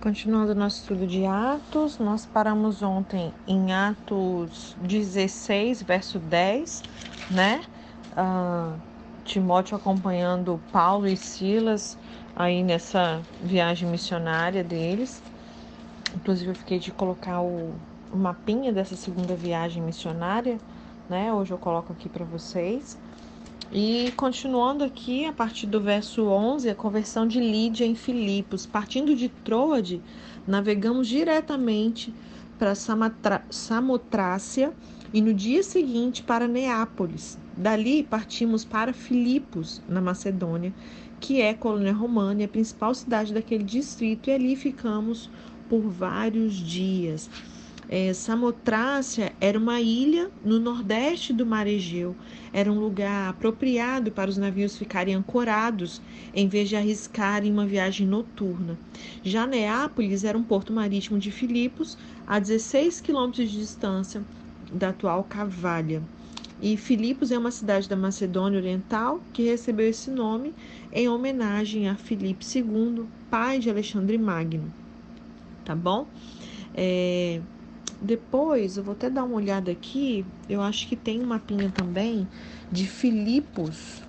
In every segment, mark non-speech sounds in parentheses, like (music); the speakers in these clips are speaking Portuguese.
Continuando nosso estudo de Atos, nós paramos ontem em Atos 16, verso 10, né? Uh, Timóteo acompanhando Paulo e Silas aí nessa viagem missionária deles. Inclusive, eu fiquei de colocar o, o mapinha dessa segunda viagem missionária, né? Hoje eu coloco aqui para vocês. E continuando aqui, a partir do verso 11, a conversão de Lídia em Filipos. Partindo de Troade, navegamos diretamente para Samotrácia e no dia seguinte para Neápolis. Dali partimos para Filipos, na Macedônia, que é colônia romana e a principal cidade daquele distrito, e ali ficamos por vários dias. É, Samotrácia era uma ilha no nordeste do Mar Egeu. Era um lugar apropriado para os navios ficarem ancorados em vez de arriscarem uma viagem noturna. Já Neápolis era um porto marítimo de Filipos, a 16 quilômetros de distância da atual Cavalha. E Filipos é uma cidade da Macedônia Oriental que recebeu esse nome em homenagem a Filipe II, pai de Alexandre Magno. Tá bom? É, depois, eu vou até dar uma olhada aqui, eu acho que tem um mapinha também de Filipos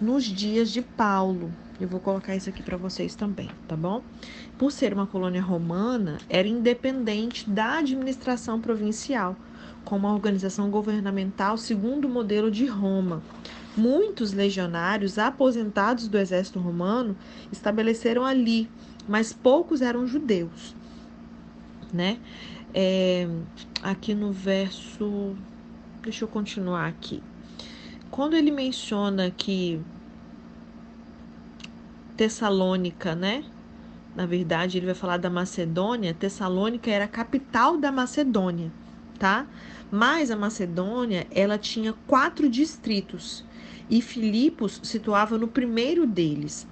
nos dias de Paulo. Eu vou colocar isso aqui para vocês também, tá bom? Por ser uma colônia romana, era independente da administração provincial, com uma organização governamental segundo o modelo de Roma. Muitos legionários aposentados do exército romano estabeleceram ali, mas poucos eram judeus, né? é, aqui no verso. Deixa eu continuar aqui. Quando ele menciona que Tessalônica, né? Na verdade, ele vai falar da Macedônia. Tessalônica era a capital da Macedônia, tá? Mas a Macedônia, ela tinha quatro distritos e Filipos situava no primeiro deles.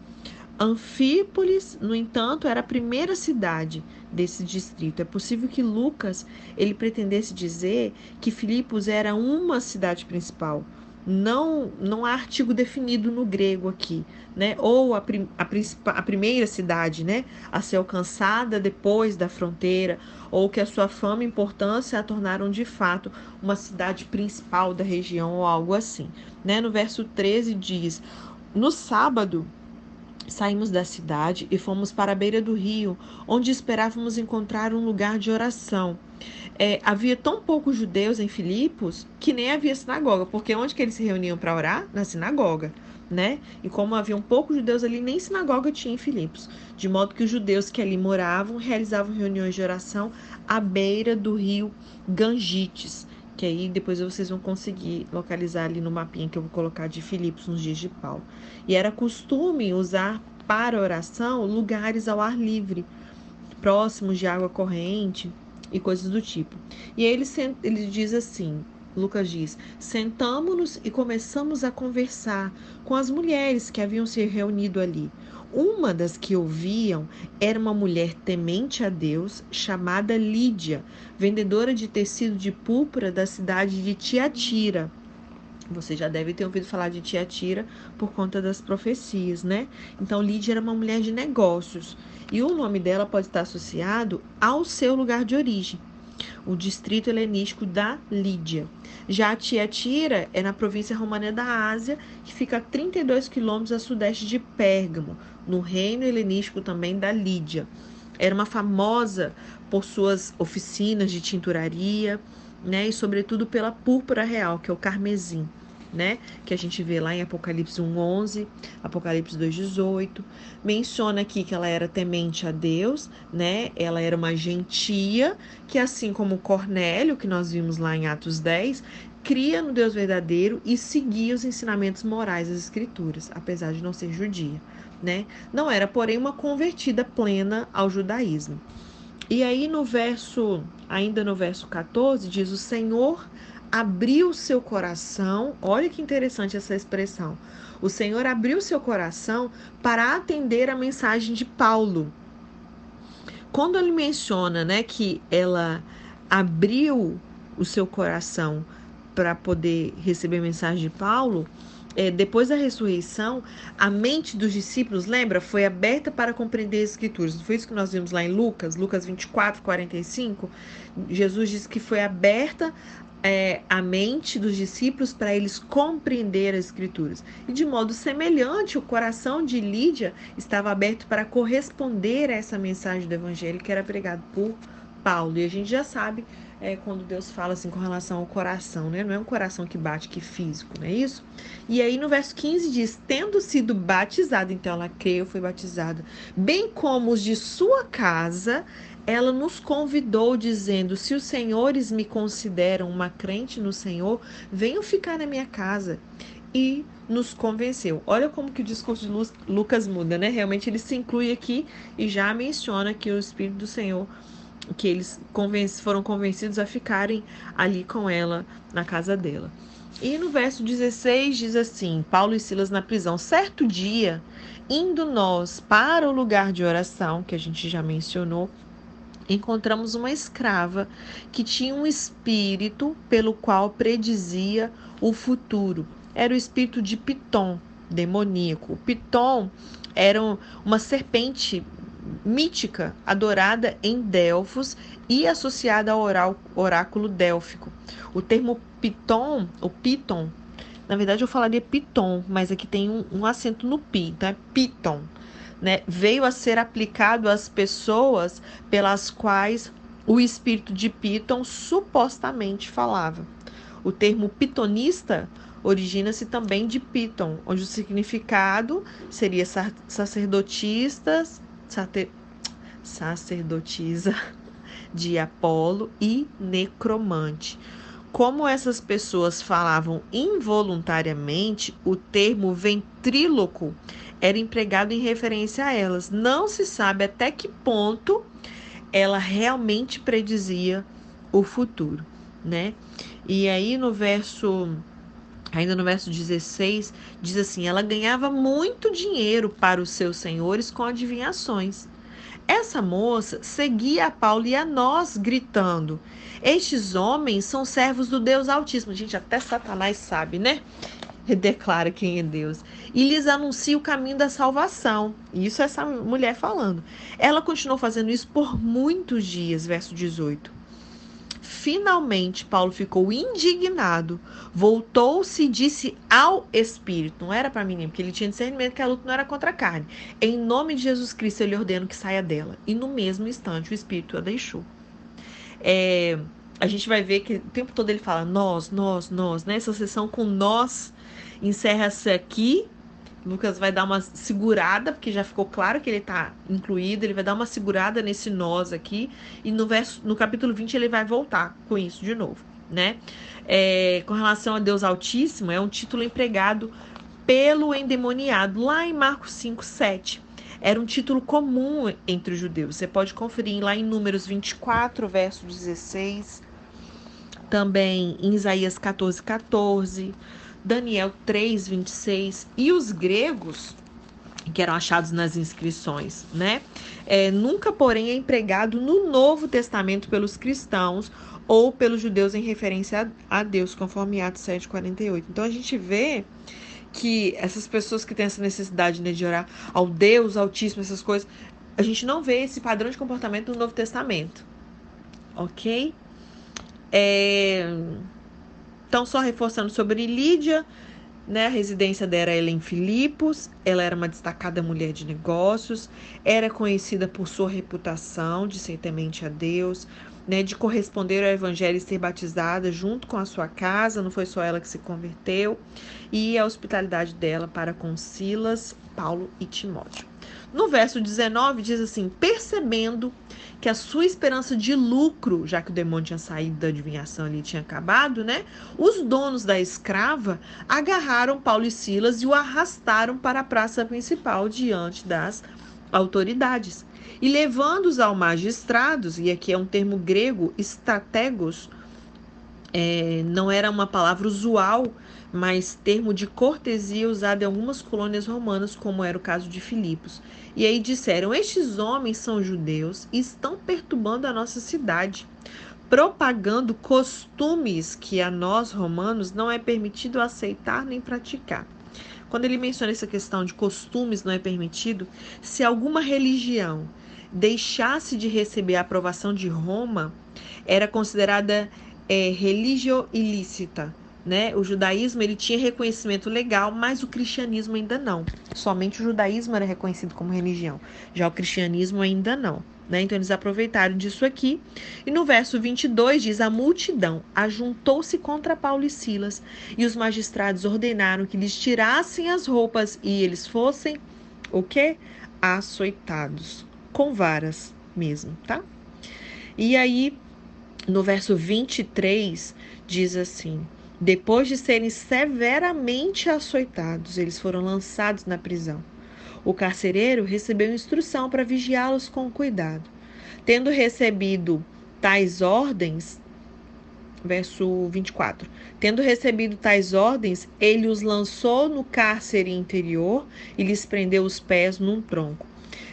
Anfípolis, no entanto, era a primeira cidade desse distrito. É possível que Lucas ele pretendesse dizer que Filipos era uma cidade principal. Não, não há artigo definido no grego aqui, né? Ou a, prim, a, a primeira cidade, né, a ser alcançada depois da fronteira, ou que a sua fama e importância a tornaram de fato uma cidade principal da região ou algo assim, né? No verso 13 diz: No sábado Saímos da cidade e fomos para a beira do rio, onde esperávamos encontrar um lugar de oração. É, havia tão poucos judeus em Filipos que nem havia sinagoga, porque onde que eles se reuniam para orar? Na sinagoga, né? E como havia um poucos judeus ali, nem sinagoga tinha em Filipos, de modo que os judeus que ali moravam realizavam reuniões de oração à beira do rio Gangites, que aí depois vocês vão conseguir localizar ali no mapinha que eu vou colocar de Filipos nos dias de Paulo. E era costume usar para oração lugares ao ar livre, próximos de água corrente e coisas do tipo. E aí ele, ele diz assim: Lucas diz: Sentamos-nos e começamos a conversar com as mulheres que haviam se reunido ali. Uma das que ouviam era uma mulher temente a Deus, chamada Lídia, vendedora de tecido de púrpura da cidade de Tiatira. Você já deve ter ouvido falar de Tiatira por conta das profecias, né? Então, Lídia era uma mulher de negócios e o nome dela pode estar associado ao seu lugar de origem, o distrito helenístico da Lídia. Já Tiatira é na província romana da Ásia, que fica a 32 quilômetros a sudeste de Pérgamo, no reino helenístico também da Lídia. Era uma famosa por suas oficinas de tinturaria, né, e sobretudo pela púrpura real, que é o carmesim né? Que a gente vê lá em Apocalipse 1:11, Apocalipse 2:18, menciona aqui que ela era temente a Deus, né? Ela era uma gentia que assim como Cornélio, que nós vimos lá em Atos 10, cria no Deus verdadeiro e seguia os ensinamentos morais das escrituras, apesar de não ser judia, né? Não era, porém, uma convertida plena ao judaísmo. E aí no verso, ainda no verso 14, diz: "O Senhor abriu seu coração. Olha que interessante essa expressão. O Senhor abriu seu coração para atender a mensagem de Paulo. Quando ele menciona, né, que ela abriu o seu coração para poder receber a mensagem de Paulo, é, depois da ressurreição, a mente dos discípulos, lembra, foi aberta para compreender as escrituras. Foi isso que nós vimos lá em Lucas, Lucas 24, 45? Jesus disse que foi aberta é, a mente dos discípulos para eles compreender as escrituras. E de modo semelhante, o coração de Lídia estava aberto para corresponder a essa mensagem do evangelho que era pregado por Paulo. E a gente já sabe é, quando Deus fala assim com relação ao coração, né? Não é um coração que bate, que físico, não é isso? E aí no verso 15 diz: Tendo sido batizada, então ela creu, foi batizada, bem como os de sua casa, ela nos convidou dizendo: Se os senhores me consideram uma crente no Senhor, venham ficar na minha casa. E nos convenceu. Olha como que o discurso de Lucas muda, né? Realmente ele se inclui aqui e já menciona que o Espírito do Senhor que eles foram convencidos a ficarem ali com ela na casa dela. E no verso 16 diz assim: Paulo e Silas na prisão. Certo dia, indo nós para o lugar de oração, que a gente já mencionou, encontramos uma escrava que tinha um espírito pelo qual predizia o futuro. Era o espírito de Piton, demoníaco. Piton era uma serpente mítica adorada em Delfos e associada ao oráculo délfico. O termo Piton, o Piton, na verdade eu falaria Piton, mas aqui tem um, um acento no pi, então é Piton. Né? Veio a ser aplicado às pessoas pelas quais o espírito de Piton supostamente falava. O termo pitonista origina-se também de Piton, onde o significado seria sacerdotistas, sacerdotisa de Apolo e necromante. Como essas pessoas falavam involuntariamente, o termo ventríloco era empregado em referência a elas. Não se sabe até que ponto ela realmente predizia o futuro, né? E aí no verso Ainda no verso 16, diz assim: ela ganhava muito dinheiro para os seus senhores com adivinhações. Essa moça seguia a Paulo e a nós, gritando: Estes homens são servos do Deus Altíssimo. Gente, até Satanás sabe, né? E declara quem é Deus. E lhes anuncia o caminho da salvação. Isso essa mulher falando. Ela continuou fazendo isso por muitos dias, verso 18. Finalmente, Paulo ficou indignado, voltou-se e disse ao Espírito: não era para mim, porque ele tinha discernimento que a luta não era contra a carne. Em nome de Jesus Cristo, eu lhe ordeno que saia dela. E no mesmo instante, o Espírito a deixou. É, a gente vai ver que o tempo todo ele fala nós, nós, nós, né? Essa sessão com nós encerra-se aqui Lucas vai dar uma segurada, porque já ficou claro que ele está incluído, ele vai dar uma segurada nesse nós aqui, e no, verso, no capítulo 20 ele vai voltar com isso de novo, né? É, com relação a Deus Altíssimo, é um título empregado pelo endemoniado, lá em Marcos 5, 7. Era um título comum entre os judeus. Você pode conferir lá em Números 24, verso 16, também em Isaías 14, 14. Daniel 3, 26 e os gregos que eram achados nas inscrições, né? É, nunca, porém, é empregado no Novo Testamento pelos cristãos ou pelos judeus em referência a, Deus, conforme Atos 7,48. Então a gente vê que essas pessoas que têm essa necessidade né, de orar ao Deus Altíssimo, essas coisas, a gente não vê esse padrão de comportamento no Novo Testamento. Ok? É. Então, só reforçando sobre Lídia, né, a residência dela era em Filipos, ela era uma destacada mulher de negócios, era conhecida por sua reputação de ser temente a Deus, né, de corresponder ao evangelho e ser batizada junto com a sua casa, não foi só ela que se converteu, e a hospitalidade dela para com Silas, Paulo e Timóteo. No verso 19 diz assim: percebendo que a sua esperança de lucro, já que o demônio tinha saído da adivinhação ali, tinha acabado, né? Os donos da escrava agarraram Paulo e Silas e o arrastaram para a praça principal diante das autoridades. E levando-os ao magistrados, e aqui é um termo grego, estrategos, é, não era uma palavra usual mas termo de cortesia usado em algumas colônias romanas, como era o caso de Filipos. E aí disseram: Estes homens são judeus e estão perturbando a nossa cidade, propagando costumes que a nós romanos não é permitido aceitar nem praticar. Quando ele menciona essa questão de costumes não é permitido, se alguma religião deixasse de receber a aprovação de Roma, era considerada é, religio ilícita. Né? O judaísmo ele tinha reconhecimento legal, mas o cristianismo ainda não. Somente o judaísmo era reconhecido como religião, já o cristianismo ainda não. Né? Então eles aproveitaram disso aqui. E no verso 22 diz: A multidão ajuntou-se contra Paulo e Silas, e os magistrados ordenaram que lhes tirassem as roupas e eles fossem o quê? Açoitados com varas mesmo, tá? E aí no verso 23 diz assim: Depois de serem severamente açoitados, eles foram lançados na prisão. O carcereiro recebeu instrução para vigiá-los com cuidado. Tendo recebido tais ordens, verso 24. Tendo recebido tais ordens, ele os lançou no cárcere interior e lhes prendeu os pés num tronco.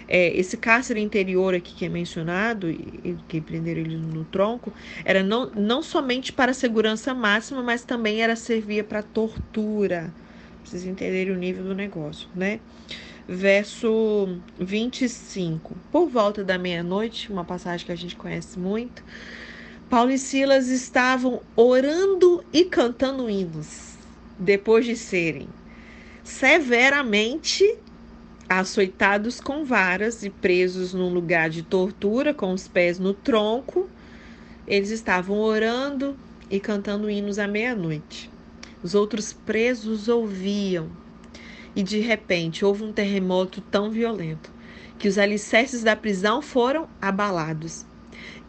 É, esse cárcere interior aqui que é mencionado, que prenderam ele no tronco, era não, não somente para segurança máxima, mas também era servia para tortura. Vocês entenderem o nível do negócio, né? Verso 25. Por volta da meia-noite, uma passagem que a gente conhece muito, Paulo e Silas estavam orando e cantando hinos, depois de serem severamente açoitados com varas e presos num lugar de tortura, com os pés no tronco. Eles estavam orando e cantando hinos à meia-noite. Os outros presos ouviam e de repente houve um terremoto tão violento que os alicerces da prisão foram abalados.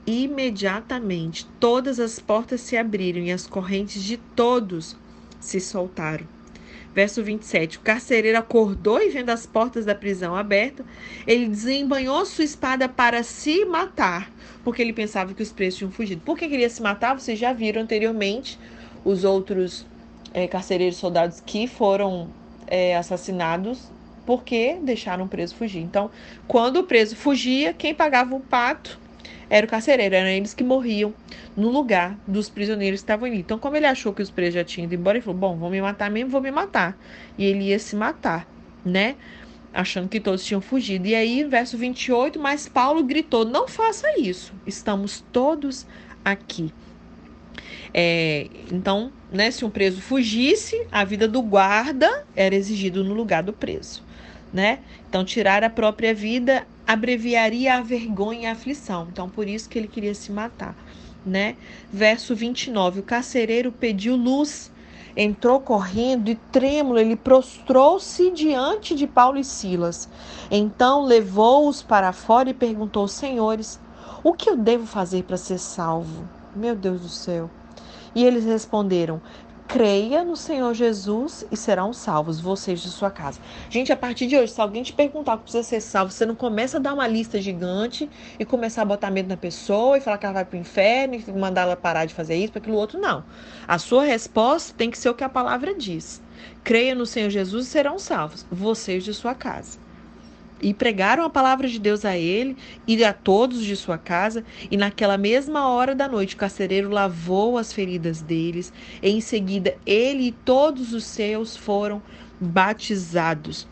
Imediatamente todas as portas se abriram e as correntes de todos se soltaram. Verso 27. O carcereiro acordou e, vendo as portas da prisão abertas, ele desembanhou sua espada para se matar, porque ele pensava que os presos tinham fugido. Por que queria se matar? Vocês já viram anteriormente os outros é, carcereiros soldados que foram é, assassinados porque deixaram o preso fugir. Então, quando o preso fugia, quem pagava o pato era o carcereiro, eram eles que morriam no lugar dos prisioneiros que estavam ali. Então, como ele achou que os presos já tinham ido embora, ele falou: Bom, vão me matar mesmo, vou me matar. E ele ia se matar, né? Achando que todos tinham fugido. E aí, verso 28, mas Paulo gritou: Não faça isso, estamos todos aqui. É, então, né, se um preso fugisse, a vida do guarda era exigido no lugar do preso. Né? Então, tirar a própria vida abreviaria a vergonha e a aflição. Então, por isso que ele queria se matar. Né? Verso 29: O carcereiro pediu luz, entrou correndo e trêmulo, ele prostrou-se diante de Paulo e Silas. Então levou-os para fora e perguntou: Senhores, o que eu devo fazer para ser salvo? Meu Deus do céu. E eles responderam: creia no Senhor Jesus e serão salvos, vocês de sua casa. Gente, a partir de hoje, se alguém te perguntar o que precisa ser salvo, você não começa a dar uma lista gigante e começar a botar medo na pessoa e falar que ela vai para o inferno e mandar ela parar de fazer isso, para aquilo outro, não. A sua resposta tem que ser o que a palavra diz. Creia no Senhor Jesus e serão salvos, vocês de sua casa e pregaram a palavra de Deus a ele e a todos de sua casa, e naquela mesma hora da noite o carcereiro lavou as feridas deles, em seguida ele e todos os seus foram batizados.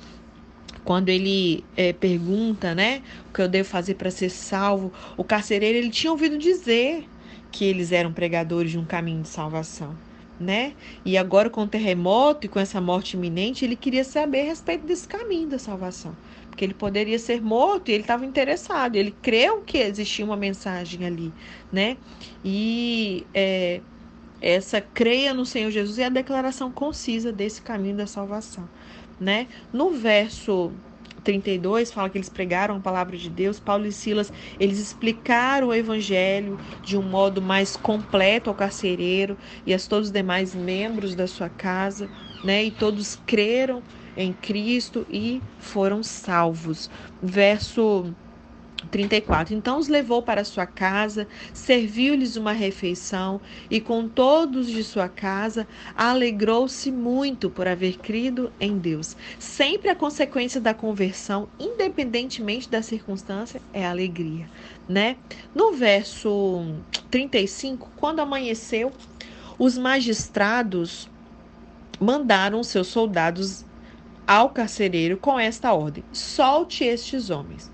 Quando ele é, pergunta, né, o que eu devo fazer para ser salvo, o carcereiro ele tinha ouvido dizer que eles eram pregadores de um caminho de salvação. Né? E agora com o terremoto e com essa morte iminente, ele queria saber a respeito desse caminho da salvação porque ele poderia ser morto e ele estava interessado, ele creu que existia uma mensagem ali, né? E é, essa creia no Senhor Jesus é a declaração concisa desse caminho da salvação, né? No verso 32 fala que eles pregaram a palavra de Deus. Paulo e Silas, eles explicaram o evangelho de um modo mais completo ao carcereiro e a todos os demais membros da sua casa, né? E todos creram em Cristo e foram salvos. Verso 34. Então os levou para sua casa, serviu-lhes uma refeição e com todos de sua casa alegrou-se muito por haver crido em Deus. Sempre a consequência da conversão, independentemente da circunstância, é alegria, né? No verso 35, quando amanheceu, os magistrados mandaram seus soldados ao carcereiro com esta ordem: solte estes homens.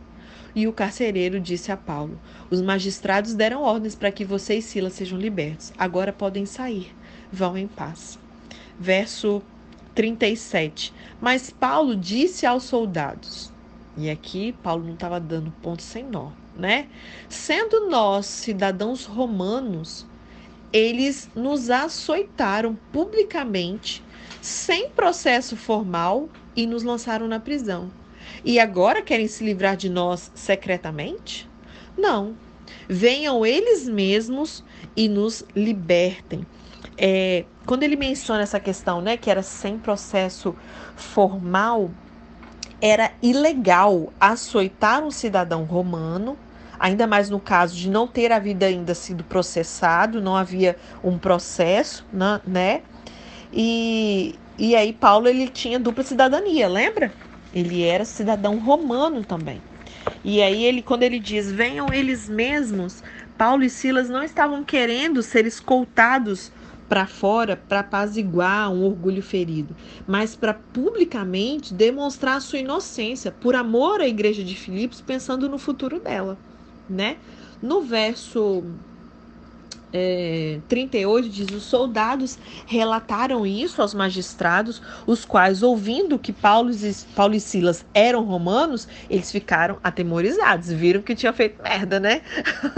E o carcereiro disse a Paulo: Os magistrados deram ordens para que você e Silas sejam libertos. Agora podem sair. Vão em paz. Verso 37. Mas Paulo disse aos soldados: E aqui Paulo não estava dando ponto sem nó, né? Sendo nós cidadãos romanos, eles nos açoitaram publicamente, sem processo formal, e nos lançaram na prisão. E agora querem se livrar de nós secretamente? Não. Venham eles mesmos e nos libertem. É, quando ele menciona essa questão, né, que era sem processo formal, era ilegal açoitar um cidadão romano, ainda mais no caso de não ter a vida ainda sido processado, não havia um processo, né? E, e aí Paulo ele tinha dupla cidadania, lembra? Ele era cidadão romano também. E aí ele, quando ele diz, venham eles mesmos, Paulo e Silas não estavam querendo ser escoltados para fora para apaziguar um orgulho ferido, mas para publicamente demonstrar sua inocência por amor à igreja de Filipos, pensando no futuro dela, né? No verso é, 38 diz: Os soldados relataram isso aos magistrados, os quais, ouvindo que Paulo e, Paulo e Silas eram romanos, eles ficaram atemorizados, viram que tinha feito merda, né?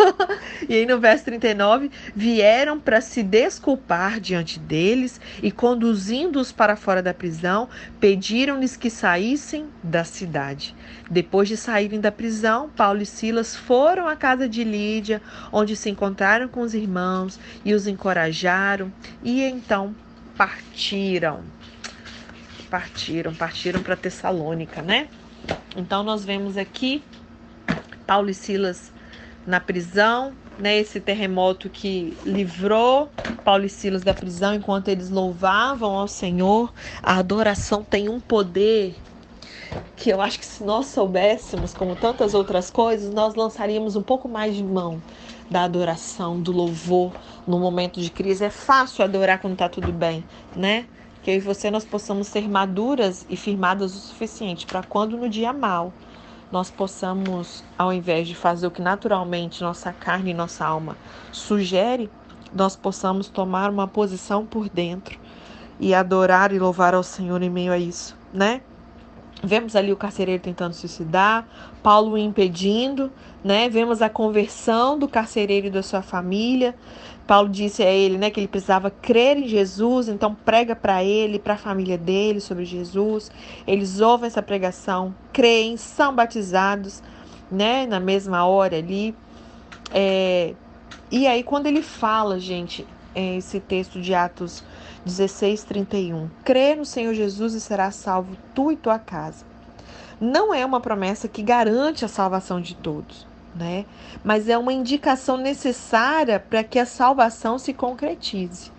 (laughs) e aí no verso 39: vieram para se desculpar diante deles e, conduzindo-os para fora da prisão, pediram-lhes que saíssem da cidade. Depois de saírem da prisão, Paulo e Silas foram à casa de Lídia, onde se encontraram com os irmãos e os encorajaram, e então partiram. Partiram, partiram para Tessalônica, né? Então nós vemos aqui Paulo e Silas na prisão, né? Esse terremoto que livrou Paulo e Silas da prisão enquanto eles louvavam ao Senhor. A adoração tem um poder que eu acho que se nós soubéssemos, como tantas outras coisas, nós lançaríamos um pouco mais de mão da adoração, do louvor no momento de crise. É fácil adorar quando está tudo bem, né? Que eu e você nós possamos ser maduras e firmadas o suficiente para quando no dia mal nós possamos, ao invés de fazer o que naturalmente nossa carne e nossa alma sugere, nós possamos tomar uma posição por dentro e adorar e louvar ao Senhor em meio a isso, né? Vemos ali o carcereiro tentando suicidar, Paulo impedindo, né? Vemos a conversão do carcereiro e da sua família. Paulo disse a ele, né, que ele precisava crer em Jesus, então prega para ele, para a família dele sobre Jesus. Eles ouvem essa pregação, creem, são batizados, né, na mesma hora ali. É... E aí quando ele fala, gente, é esse texto de Atos 16, 31. Crê no Senhor Jesus e será salvo tu e tua casa. Não é uma promessa que garante a salvação de todos, né? Mas é uma indicação necessária para que a salvação se concretize.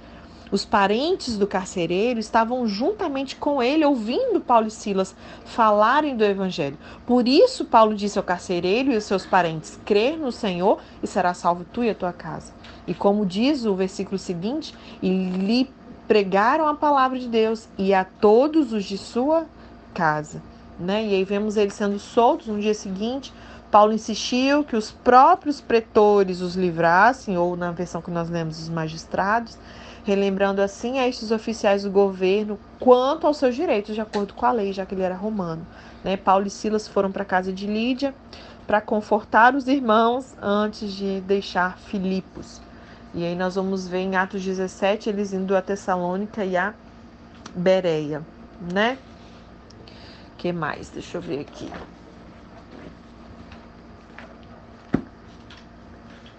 Os parentes do carcereiro estavam juntamente com ele, ouvindo Paulo e Silas falarem do Evangelho. Por isso, Paulo disse ao carcereiro e aos seus parentes: Crer no Senhor e será salvo tu e a tua casa. E como diz o versículo seguinte, e lhe pregaram a palavra de Deus e a todos os de sua casa. Né? E aí vemos eles sendo soltos no dia seguinte. Paulo insistiu que os próprios pretores os livrassem, ou na versão que nós lemos, os magistrados, relembrando assim a estes oficiais do governo quanto aos seus direitos, de acordo com a lei, já que ele era romano. Né? Paulo e Silas foram para a casa de Lídia para confortar os irmãos antes de deixar Filipos. E aí nós vamos ver em Atos 17 eles indo a Tessalônica e a Bereia, né? que mais? Deixa eu ver aqui.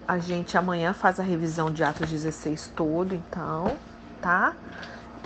A gente amanhã faz a revisão de Atos 16 todo, então, tá?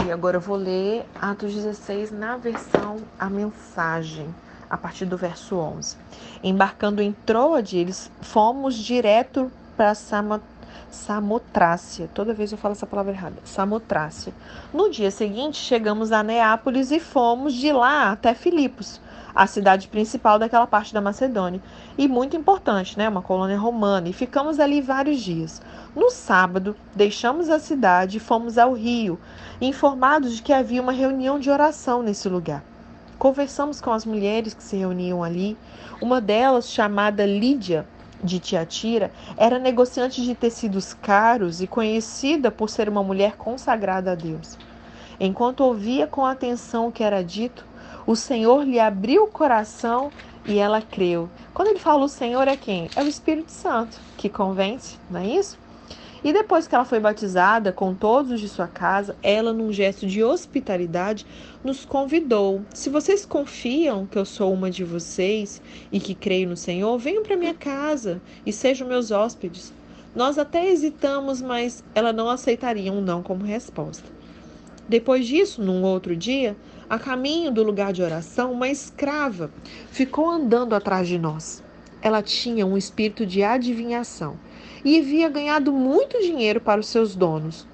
E agora eu vou ler Atos 16 na versão a mensagem, a partir do verso 11. Embarcando em Troade, eles fomos direto para Samaria Samotrácia. Toda vez eu falo essa palavra errada. Samotrácia. No dia seguinte, chegamos a Neápolis e fomos de lá até Filipos, a cidade principal daquela parte da Macedônia. E muito importante, né? Uma colônia romana. E ficamos ali vários dias. No sábado, deixamos a cidade e fomos ao rio, informados de que havia uma reunião de oração nesse lugar. Conversamos com as mulheres que se reuniam ali. Uma delas, chamada Lídia de Tiatira, era negociante de tecidos caros e conhecida por ser uma mulher consagrada a Deus. Enquanto ouvia com atenção o que era dito, o Senhor lhe abriu o coração e ela creu. Quando ele fala o Senhor é quem? É o Espírito Santo que convence, não é isso? E depois que ela foi batizada com todos os de sua casa, ela, num gesto de hospitalidade, nos convidou. Se vocês confiam que eu sou uma de vocês e que creio no Senhor, venham para minha casa e sejam meus hóspedes. Nós até hesitamos, mas ela não aceitaria um não como resposta. Depois disso, num outro dia, a caminho do lugar de oração, uma escrava ficou andando atrás de nós. Ela tinha um espírito de adivinhação e havia ganhado muito dinheiro para os seus donos.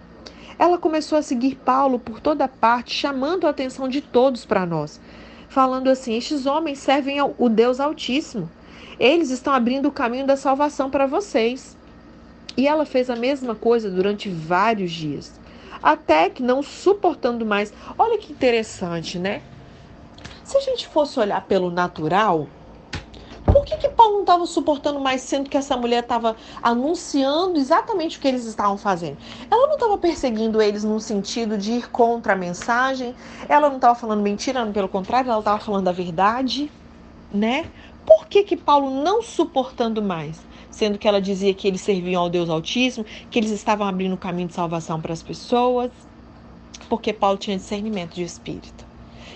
Ela começou a seguir Paulo por toda parte, chamando a atenção de todos para nós, falando assim: Estes homens servem ao o Deus Altíssimo. Eles estão abrindo o caminho da salvação para vocês. E ela fez a mesma coisa durante vários dias. Até que, não suportando mais, olha que interessante, né? Se a gente fosse olhar pelo natural, Paulo não estava suportando mais, sendo que essa mulher estava anunciando exatamente o que eles estavam fazendo? Ela não estava perseguindo eles no sentido de ir contra a mensagem, ela não estava falando mentira, pelo contrário, ela estava falando a verdade, né? Por que, que Paulo não suportando mais? Sendo que ela dizia que eles serviam ao Deus Altíssimo, que eles estavam abrindo o caminho de salvação para as pessoas. Porque Paulo tinha discernimento de espírito.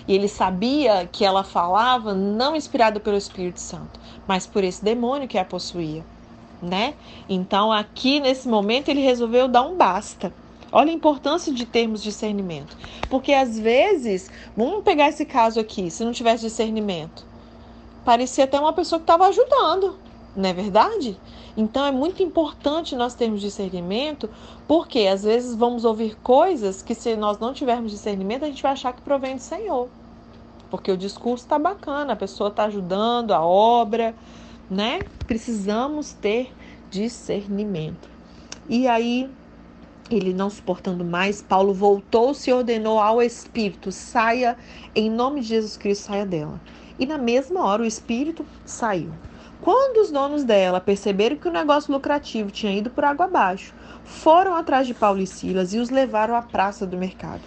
E ele sabia que ela falava não inspirada pelo Espírito Santo, mas por esse demônio que a possuía, né? Então, aqui nesse momento ele resolveu dar um basta. Olha a importância de termos discernimento. Porque às vezes, vamos pegar esse caso aqui, se não tivesse discernimento, parecia até uma pessoa que estava ajudando, não é verdade? Então é muito importante nós termos discernimento, porque às vezes vamos ouvir coisas que, se nós não tivermos discernimento, a gente vai achar que provém do Senhor. Porque o discurso está bacana, a pessoa está ajudando a obra, né? Precisamos ter discernimento. E aí, ele não suportando mais, Paulo voltou-se e ordenou ao Espírito: saia, em nome de Jesus Cristo, saia dela. E na mesma hora o Espírito saiu. Quando os donos dela perceberam que o negócio lucrativo tinha ido por água abaixo, foram atrás de Paulo e Silas e os levaram à praça do mercado.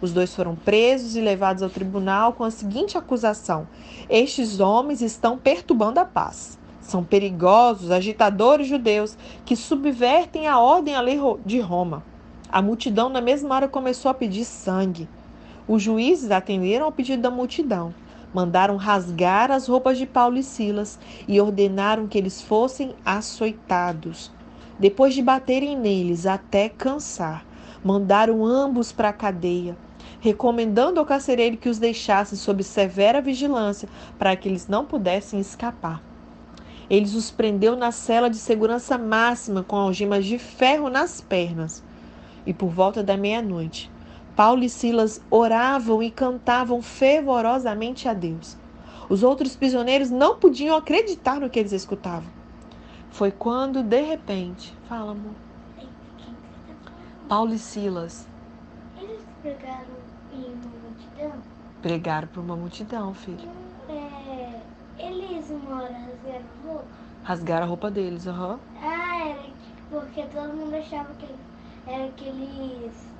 Os dois foram presos e levados ao tribunal com a seguinte acusação: Estes homens estão perturbando a paz. São perigosos, agitadores judeus que subvertem a ordem à lei de Roma. A multidão, na mesma hora, começou a pedir sangue. Os juízes atenderam ao pedido da multidão mandaram rasgar as roupas de Paulo e Silas e ordenaram que eles fossem açoitados. Depois de baterem neles até cansar, mandaram ambos para a cadeia, recomendando ao carcereiro que os deixasse sob severa vigilância para que eles não pudessem escapar. Eles os prendeu na cela de segurança máxima com algemas de ferro nas pernas. E por volta da meia-noite, Paulo e Silas oravam e cantavam fervorosamente a Deus. Os outros prisioneiros não podiam acreditar no que eles escutavam. Foi quando, de repente, fala, amor. Paulo e Silas. Eles pregaram em uma multidão? Pregaram para uma multidão, filho. É, eles uma hora rasgaram a roupa? Rasgaram a roupa deles, aham. Uhum. Ah, era porque todo mundo achava que era aqueles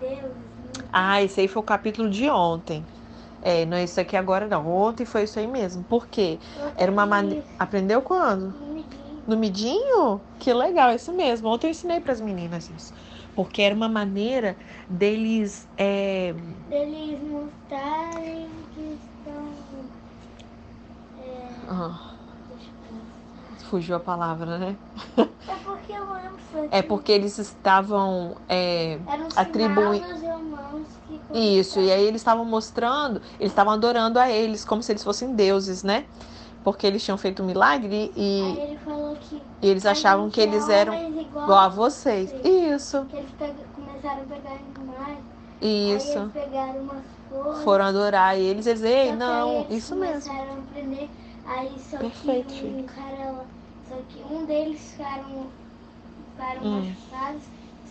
deuses ah, esse aí foi o capítulo de ontem. É, não é isso aqui agora não. Ontem foi isso aí mesmo. Por quê? Era uma maneira. Aprendeu quando? No midinho? Que legal, isso mesmo. Ontem eu ensinei para as meninas isso. Porque era uma maneira deles. É... Deles mostrarem que estão. É... Ah. Fugiu a palavra, né? É porque eu. É porque eles estavam é, atribuindo. Isso, e aí eles estavam mostrando, eles estavam adorando a eles como se eles fossem deuses, né? Porque eles tinham feito um milagre e, ele que e eles achavam que eles eram igual, igual a vocês. Isso. Que eles começaram a pegar animais. Isso. Eles pegaram umas flores. Foram adorar eles, eles, ei, não, eles isso mesmo. Aprender, Perfeito, que um cara, só que um deles ficaram, ficaram hum. machucados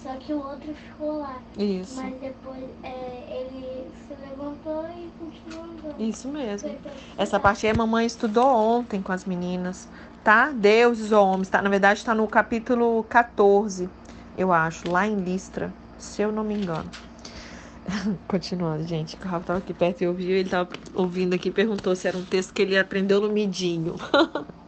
Só que o outro ficou lá. Isso. Mas depois é, ele se levantou e continuou andando. Isso mesmo. Essa parte aí a mamãe estudou ontem com as meninas, tá? Deuses ou homens, tá? Na verdade está no capítulo 14, eu acho, lá em Listra, se eu não me engano. (laughs) Continuando, gente, o Rafa tava aqui perto e ouviu, ele tava ouvindo aqui e perguntou se era um texto que ele aprendeu no midinho. (laughs)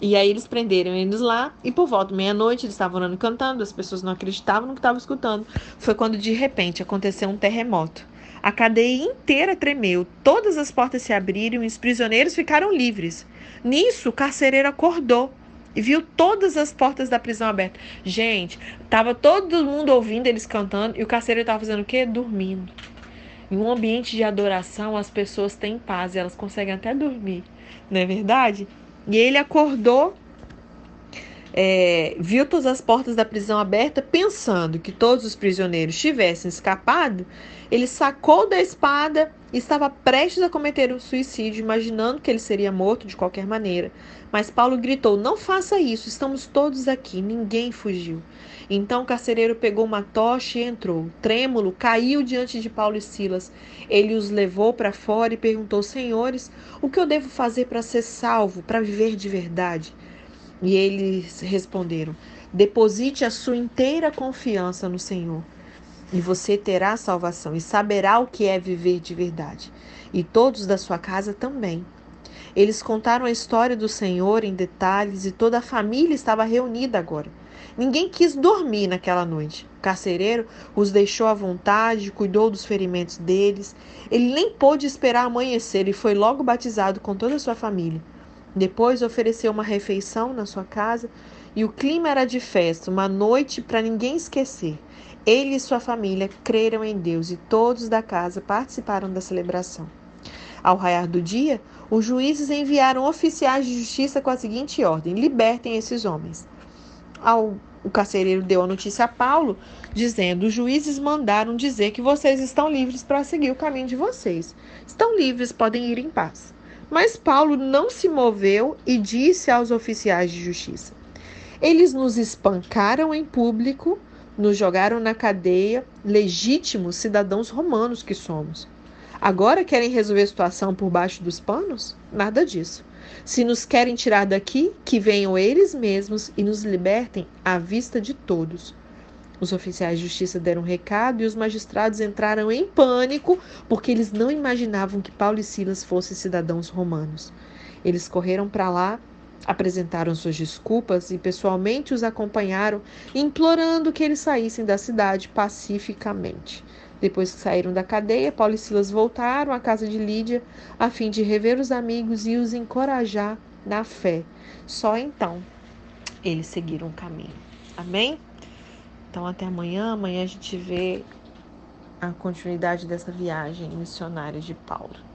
E aí eles prenderam eles lá e por volta meia-noite eles estavam orando cantando, as pessoas não acreditavam no que estavam escutando. Foi quando de repente aconteceu um terremoto. A cadeia inteira tremeu, todas as portas se abriram e os prisioneiros ficaram livres. Nisso, o carcereiro acordou e viu todas as portas da prisão abertas. Gente, tava todo mundo ouvindo eles cantando e o carcereiro estava fazendo o quê? Dormindo. Em um ambiente de adoração, as pessoas têm paz e elas conseguem até dormir, não é verdade? E ele acordou, é, viu todas as portas da prisão abertas, pensando que todos os prisioneiros tivessem escapado. Ele sacou da espada e estava prestes a cometer um suicídio, imaginando que ele seria morto de qualquer maneira. Mas Paulo gritou: Não faça isso, estamos todos aqui, ninguém fugiu. Então o carcereiro pegou uma tocha e entrou. Trêmulo, caiu diante de Paulo e Silas. Ele os levou para fora e perguntou: Senhores, o que eu devo fazer para ser salvo, para viver de verdade? E eles responderam: Deposite a sua inteira confiança no Senhor, e você terá salvação e saberá o que é viver de verdade. E todos da sua casa também. Eles contaram a história do Senhor em detalhes e toda a família estava reunida agora. Ninguém quis dormir naquela noite. O carcereiro os deixou à vontade, cuidou dos ferimentos deles. Ele nem pôde esperar amanhecer e foi logo batizado com toda a sua família. Depois ofereceu uma refeição na sua casa e o clima era de festa, uma noite para ninguém esquecer. Ele e sua família creram em Deus e todos da casa participaram da celebração. Ao raiar do dia, os juízes enviaram oficiais de justiça com a seguinte ordem: libertem esses homens. Ao, o carcereiro deu a notícia a Paulo, dizendo: Os juízes mandaram dizer que vocês estão livres para seguir o caminho de vocês. Estão livres, podem ir em paz. Mas Paulo não se moveu e disse aos oficiais de justiça: Eles nos espancaram em público, nos jogaram na cadeia, legítimos cidadãos romanos que somos. Agora querem resolver a situação por baixo dos panos? Nada disso. Se nos querem tirar daqui, que venham eles mesmos e nos libertem à vista de todos. Os oficiais de justiça deram um recado e os magistrados entraram em pânico porque eles não imaginavam que Paulo e Silas fossem cidadãos romanos. Eles correram para lá, apresentaram suas desculpas e pessoalmente os acompanharam, implorando que eles saíssem da cidade pacificamente. Depois que saíram da cadeia, Paulo e Silas voltaram à casa de Lídia a fim de rever os amigos e os encorajar na fé. Só então eles seguiram o caminho. Amém? Então até amanhã. Amanhã a gente vê a continuidade dessa viagem missionária de Paulo.